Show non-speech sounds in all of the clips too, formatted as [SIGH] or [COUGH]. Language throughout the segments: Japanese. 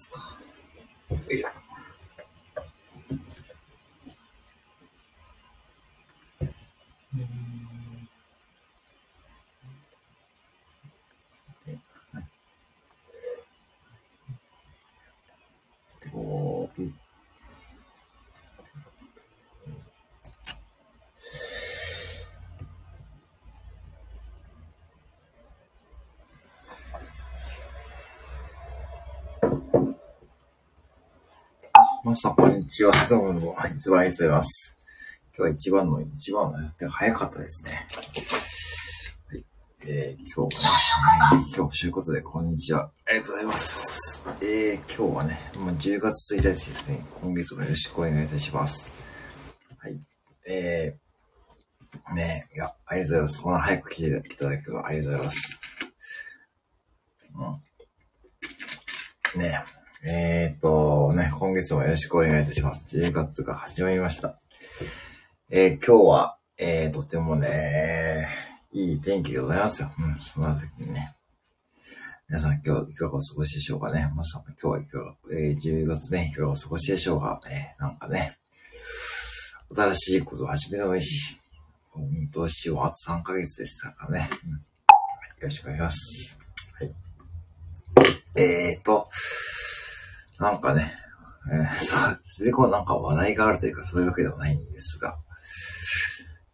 月か。いや。おーマスター、こんにちは。どうも。いつもありがとうございます。今日は一番の、一番の予定早かったですね。はい。えー、今日はね、今日、ということで、こんにちは。ありがとうございます。えー、今日はね、もう10月1日ですね。今月もよろしくお願いいたします。はい。えー、ねいや、ありがとうございます。こんな早く来ていただくのありがとうございます。うん。ねえーっと、ね、今月もよろしくお願いいたします。10月が始まりました。えー今日は、えー、とてもね、いい天気でございますよ。うん、そんな時にね。皆さん今日いかがお過ごしでしょうかね。まさか今日はいかが、えー、10月ね、いかがお過ごしでしょうか。ね、なんかね、新しいことを始めてもいいし、今年はあと3ヶ月でしたからね。うん、よろしくお願いします。はい。えーと、なんかね、えー、そう、でこうなんか話題があるというかそういうわけではないんですが、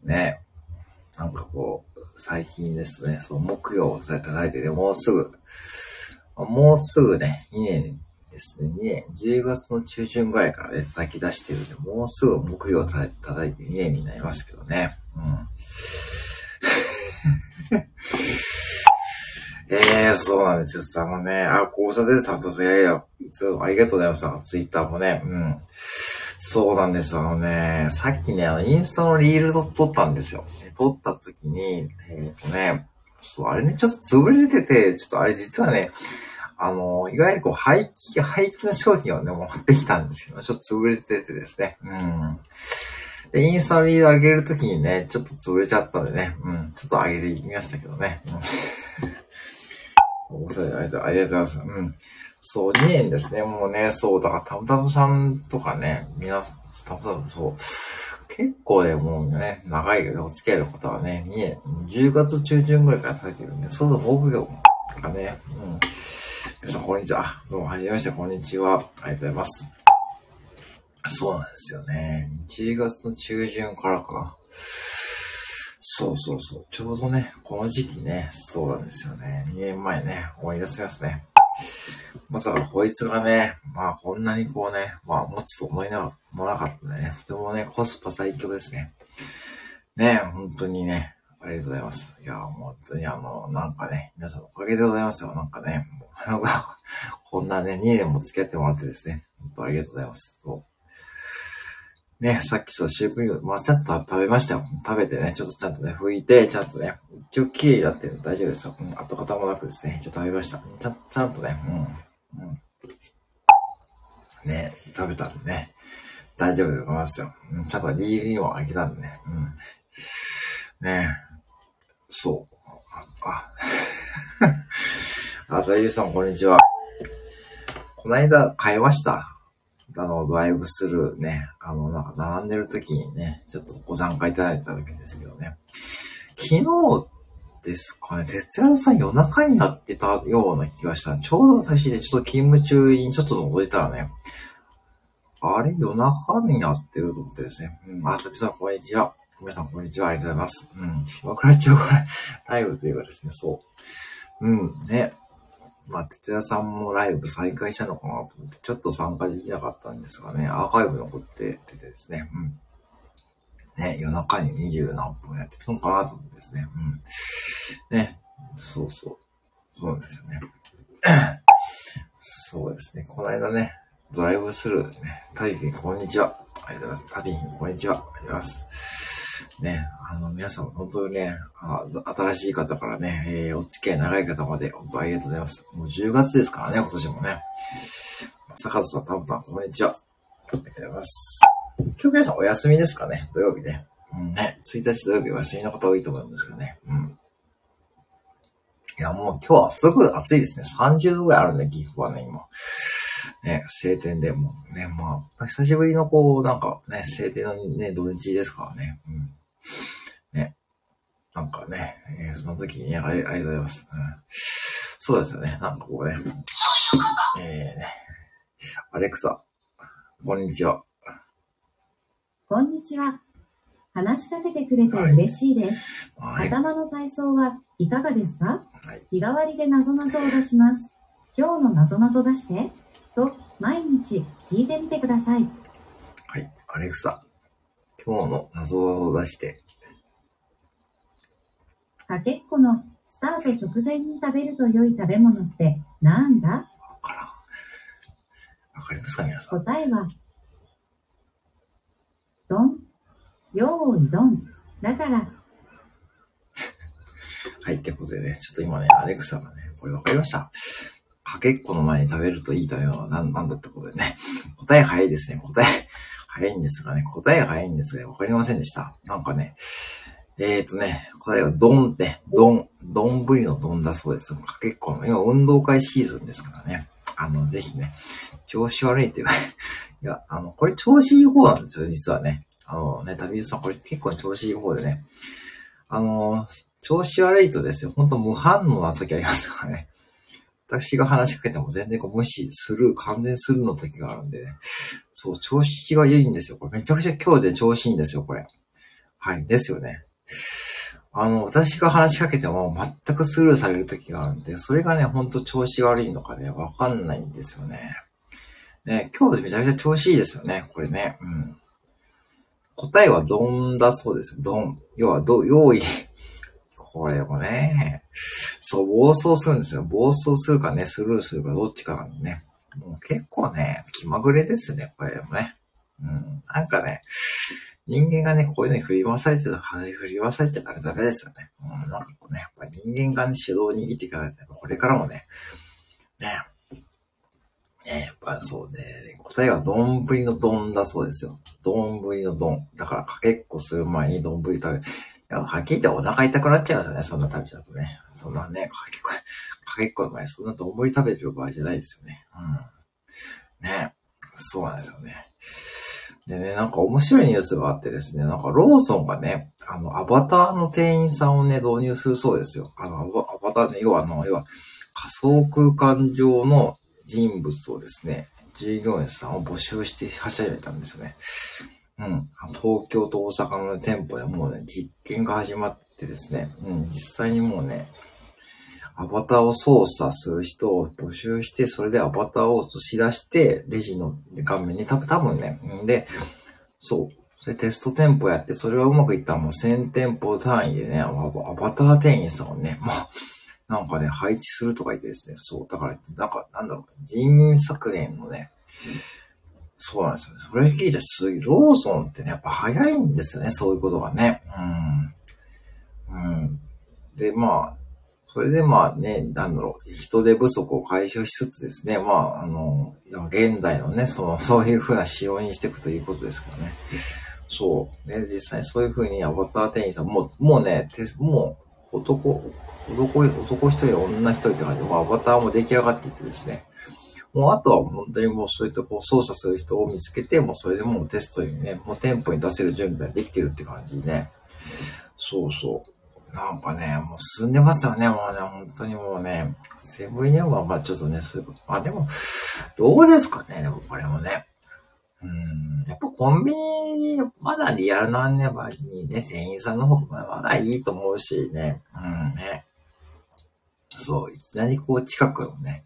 ね、なんかこう、最近ですね、そう、木曜を叩いてて、もうすぐ、もうすぐね、2年ですね、2年、10月の中旬ぐらいからね、叩き出してるんで、もうすぐ木曜を叩いて2年になりますけどね。うん。ええそうなんですよ。あのね、あ、交差点さんと、いやいや、ありがとうございました。ツイッターもね、うん。そうなんですよ。あのね、さっきね、あの、インスタのリールと撮ったんですよ。撮った時に、えっ、とね、そう、あれね、ちょっと潰れてて、ちょっとあれ実はね、あの、いわゆるこう、廃棄、廃棄の商品をね、持ってきたんですけど、ちょっと潰れててですね。うん。で、インスタのリール上げるときにね、ちょっと潰れちゃったんでね、うん、ちょっと上げてみましたけどね。うん、おそれありがとうございます。うん。そう、2年ですね。もうね、そう、だから、たむたむさんとかね、皆さん、たむたむ、そう、結構ね、もうね、長いけど、お付き合いの方はね、2年、10月中旬ぐらいからされてるんで、そうそう、僕が、とかね、うん。皆さん、こんにちは。どうも、はじめまして、こんにちは。ありがとうございます。そうなんですよね。1月の中旬からかな。そうそうそう。ちょうどね、この時期ね、そうなんですよね。2年前ね、思い出しますね。まさかこいつがね、まあこんなにこうね、まあ持つと思いながら、思わなかったんでね、とてもね、コスパ最強ですね。ね、本当にね、ありがとうございます。いや、本当にあの、なんかね、皆さんのおかげでございますよ。なんかね、もう [LAUGHS] こんなね、2年も付き合ってもらってですね、本当ありがとうございます。そうね、さっきそう、シュークリーム、まあ、ちゃんと食べましたよ。食べてね、ちょっとちゃんとね、拭いて、ちゃんとね、一応綺麗になってる大丈夫ですよ。うん、跡形もなくですね、一応食べました。ちゃん、ちゃんとね、うん、うん。ね、食べたんでね、大丈夫でございますよ。うん、ちゃんとリールにもあげたんでね、うん。ねそう。あ、あ、ダイユさん、こんにちは。この間、買いました。あの、ドライブスルーね、あの、なんか並んでる時にね、ちょっとご参加いただいたわけですけどね。昨日ですかね、哲也さん夜中になってたような気がした。ちょうど私でちょっと勤務中にちょっと覗いたらね、あれ夜中になってると思ってですね。うん、あさぴさんこんにちは。皆さんこんにちは。ありがとうございます。うん、島倉町からライブというかですね、そう。うん、ね。まあ、哲也さんもライブ再開したのかなと思って、ちょっと参加できなかったんですがね、アーカイブ残っててですね、うん。ね、夜中に二十何分やってたのかなと思ってですね、うん。ね、そうそう。そうなんですよね。[COUGHS] そうですね、この間ね、ドライブスルーでね、タビピンこんにちは。ありがとうございます。タビピンこんにちは。ありがとうございます。ね、あの、皆さん本当にね、新しい方からね、えー、お付き合い長い方まで、本当ありがとうございます。もう10月ですからね、今年もね。坂津さん、たぶたん、こんにちは。ありがとうございます。今日皆さんお休みですかね土曜日ね。うんね、1日土曜日お休みの方多いと思うんですけどね。うん。いや、もう今日暑く、暑いですね。30度ぐらいあるんで、岐阜はね、今。ね、晴天でもね、まあ、久しぶりのこう、なんかね、晴天のね、土日ですからね。うん。ね。なんかね、えー、その時にねあり、ありがとうございます。うん。そうですよね。なんかこうね。えー、ね。アレクサ、こんにちは。こんにちは。話しかけてくれて嬉しいです。はい、頭の体操はいかがですか、はい、日替わりでなぞなぞを出します。今日のなぞなぞ出して。と、毎日聞いてみてください。はい。アレクサ、今日のなぞなぞを出して。かけっこのスタート直前に食べると良い食べ物ってなんだ？わからん。わかりますか皆さん？答えは、どん、よーいどん。だから。[LAUGHS] はい、ってことでね、ちょっと今ね、アレクサがね、これわかりました。かけっこの前に食べるといい食べ物は何なんだってことでね。[LAUGHS] 答え早いですね。答え早いんですがね。答え早いんですが、わかりませんでした。なんかね、えーとね、答えはドンって、ドン、ドンぶりのドンだそうです。かけっこの、今運動会シーズンですからね。あの、ぜひね、調子悪いって言われ、[LAUGHS] いや、あの、これ調子いい方なんですよ、実はね。あのね、旅人さん、これ結構調子いい方でね。あの、調子悪いとですよ、ほんと無反応な時ありますからね。私が話しかけても全然こう無視する、完全するの時があるんでね。そう、調子がいいんですよ。これめちゃくちゃ今日で調子いいんですよ、これ。はい、ですよね。あの、私が話しかけても全くスルーされる時があるんで、それがね、ほんと調子悪いのかね、わかんないんですよね。ね、今日めちゃくちゃ調子いいですよね、これね。うん。答えはドンだそうです。ドン。要は、ど、用意。これもね、そう、暴走するんですよ。暴走するかね、スルーするかどっちかなんでね。もう結構ね、気まぐれですね、これもね。うん。なんかね、人間がね、こういうのに振り回されてる、振り回されてたらダメですよね。うん、なんかこうね、やっぱ人間がね、指導を握っていかないと、これからもね、ね、ね、やっぱそうね、答えは丼の丼だそうですよ。丼の丼。だからかけっこする前に丼食べ、はっきり言ってお腹痛くなっちゃいますよね、そんな食べちゃうとね。そんなね、かけっこ、かけっこの前にそんな丼食べてる場合じゃないですよね。うん。ね。そうなんですよね。でね、なんか面白いニュースがあってですね、なんかローソンがね、あの、アバターの店員さんをね、導入するそうですよ。あの、アバターね、要はあの、要は仮想空間上の人物をですね、従業員さんを募集して走りたんですよね。うん。東京と大阪の店舗でもうね、実験が始まってですね、うん、実際にもうね、アバターを操作する人を募集して、それでアバターを映し出して、レジの画面に多分、多分ね、んで、そう。それテスト店舗やって、それがうまくいったらもう1000店舗単位でね、アバター店員さんをね、まあ、なんかね、配置するとか言ってですね、そう。だから、なんか、なんだろう、人員削減のね、そうなんですよ。それ聞いてすごい、ローソンってね、やっぱ早いんですよね、そういうことがね。うん。うん。で、まあ、それでまあね、なんだろう、人手不足を解消しつつですね、まあ、あの、現代のね、その、そういう風な仕様にしていくということですからね。そう。ね、実際そういう風にアバター店員さん、もう、もうね、もう、男、男、男一人、女一人って感じで、アバターも出来上がっていってですね。もうあとは本当にもうそういったこう操作する人を見つけて、もうそれでもうテストにね、もう店舗に出せる準備ができてるって感じね。そうそう。なんかね、もう進んでますよね、もうね、本当にもうね、セブンイレブンはまあちょっとね、そういうこと。まあでも、どうですかね、でもこれもね。うん、やっぱコンビニ、まだリアルな案内場にね、店員さんの方がまだいいと思うしね、うんね。そう、いきなりこう近くのね、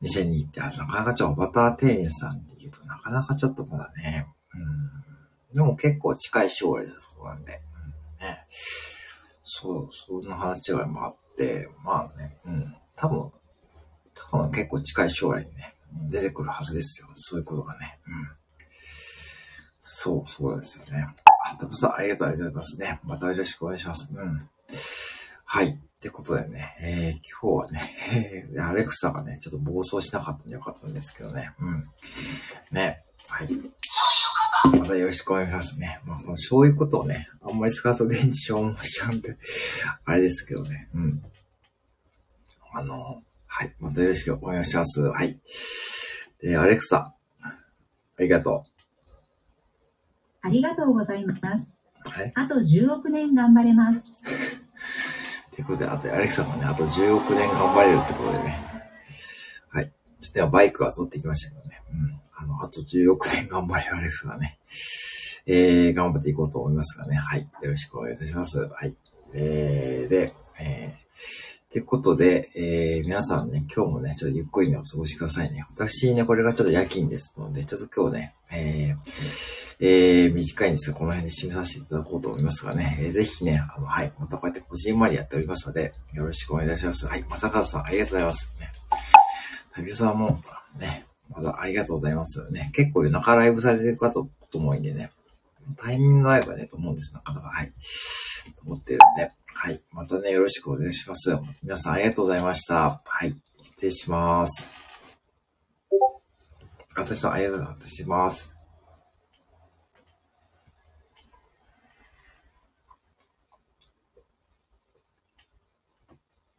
店に行って、あなかなかちょっとバター店員さんって言うとなかなかちょっとまだね、うん。でも結構近い将来だそうなんで、うん、ね。そう、そんな話がもあって、まあね、うん、多分、多分結構近い将来にね、出てくるはずですよ。そういうことがね。うん。そう、そうですよね。あ、たぶさん、ありがとうございますね。またよろしくお願いします。うん。はい。ってことでね、えー、今日はね、えー、アレクサがね、ちょっと暴走しなかったんでよかったんですけどね。うん。ね。はい。またよろしくお願いしますね。まあ、このそういうことをね、あんまり使うと電池消耗しちゃうんで、あれですけどね。うん。あの、はい。またよろしくお願いします。はい。で、アレクサ。ありがとう。ありがとうございます。あと10億年頑張れます。[LAUGHS] ということで、あと、アレクサもね、あと10億年頑張れるってことでね。はい。ちょっと今バイクが通ってきましたけどね。うん。あの、あと10億年頑張れるアレクサがね。えー、頑張っていこうと思いますがね。はい。よろしくお願いいたします。はい。えー、で、えー、ってことで、えー、皆さんね、今日もね、ちょっとゆっくりね、お過ごしくださいね。私ね、これがちょっと夜勤ですので、ちょっと今日ね、えー、えー、短いんですが、この辺で締めさせていただこうと思いますがね、えー、ぜひね、あの、はい、またこうやってこじんまりやっておりますので、よろしくお願いいたします。はい、まさかさん、ありがとうございます。ね、旅さんも、ね、まだありがとうございます。ね、結構夜中ライブされてる方と思うんでね、タイミングが合えばね、と思うんです、なかなか、はい。と思ってるんで、はい。またね、よろしくお願いします。皆さんありがとうございました。はい。失礼します。あと人ありがとうございます。